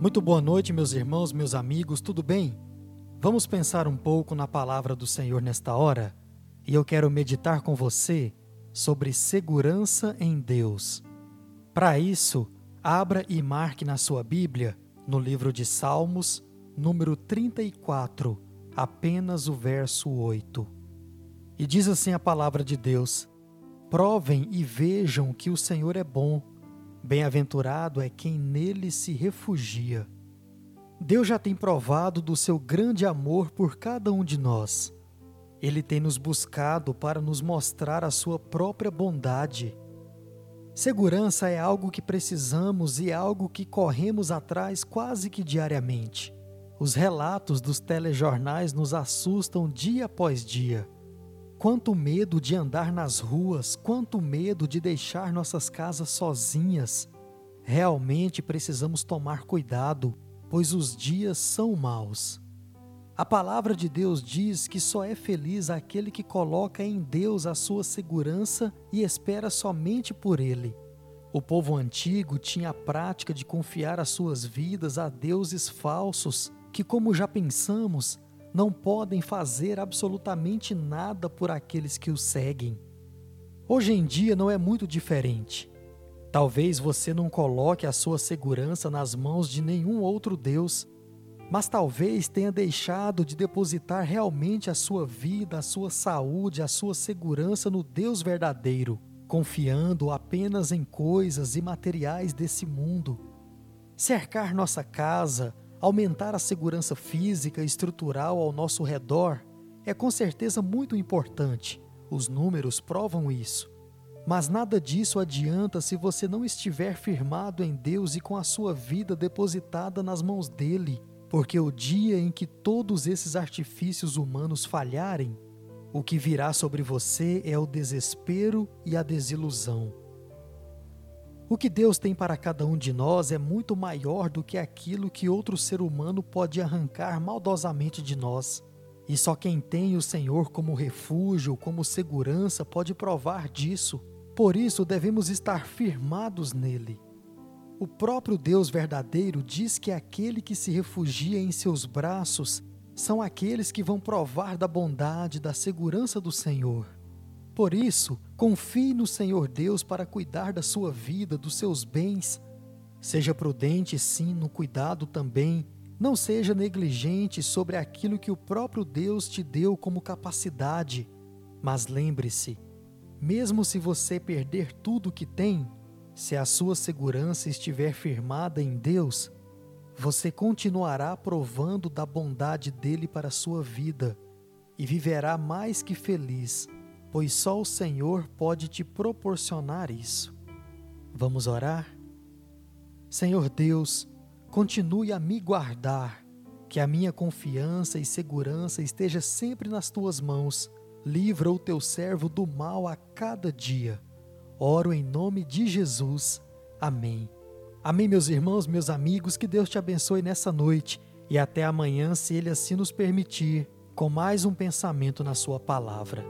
Muito boa noite, meus irmãos, meus amigos, tudo bem? Vamos pensar um pouco na palavra do Senhor nesta hora? E eu quero meditar com você sobre segurança em Deus. Para isso, abra e marque na sua Bíblia, no livro de Salmos, número 34, apenas o verso 8. E diz assim a palavra de Deus: Provem e vejam que o Senhor é bom Bem-aventurado é quem nele se refugia. Deus já tem provado do seu grande amor por cada um de nós. Ele tem nos buscado para nos mostrar a sua própria bondade. Segurança é algo que precisamos e algo que corremos atrás quase que diariamente. Os relatos dos telejornais nos assustam dia após dia. Quanto medo de andar nas ruas, quanto medo de deixar nossas casas sozinhas. Realmente precisamos tomar cuidado, pois os dias são maus. A palavra de Deus diz que só é feliz aquele que coloca em Deus a sua segurança e espera somente por Ele. O povo antigo tinha a prática de confiar as suas vidas a deuses falsos, que, como já pensamos, não podem fazer absolutamente nada por aqueles que os seguem. Hoje em dia não é muito diferente. Talvez você não coloque a sua segurança nas mãos de nenhum outro Deus, mas talvez tenha deixado de depositar realmente a sua vida, a sua saúde, a sua segurança no Deus verdadeiro, confiando apenas em coisas e materiais desse mundo. Cercar nossa casa, Aumentar a segurança física e estrutural ao nosso redor é com certeza muito importante, os números provam isso. Mas nada disso adianta se você não estiver firmado em Deus e com a sua vida depositada nas mãos dele, porque o dia em que todos esses artifícios humanos falharem, o que virá sobre você é o desespero e a desilusão. O que Deus tem para cada um de nós é muito maior do que aquilo que outro ser humano pode arrancar maldosamente de nós. E só quem tem o Senhor como refúgio, como segurança, pode provar disso. Por isso devemos estar firmados nele. O próprio Deus verdadeiro diz que aquele que se refugia em seus braços são aqueles que vão provar da bondade, da segurança do Senhor. Por isso, confie no Senhor Deus para cuidar da sua vida, dos seus bens. Seja prudente, sim, no cuidado também. Não seja negligente sobre aquilo que o próprio Deus te deu como capacidade. Mas lembre-se: mesmo se você perder tudo o que tem, se a sua segurança estiver firmada em Deus, você continuará provando da bondade dele para a sua vida e viverá mais que feliz pois só o Senhor pode te proporcionar isso. Vamos orar? Senhor Deus, continue a me guardar, que a minha confiança e segurança esteja sempre nas tuas mãos. Livra o teu servo do mal a cada dia. Oro em nome de Jesus. Amém. Amém, meus irmãos, meus amigos, que Deus te abençoe nessa noite e até amanhã, se Ele assim nos permitir, com mais um pensamento na Sua palavra.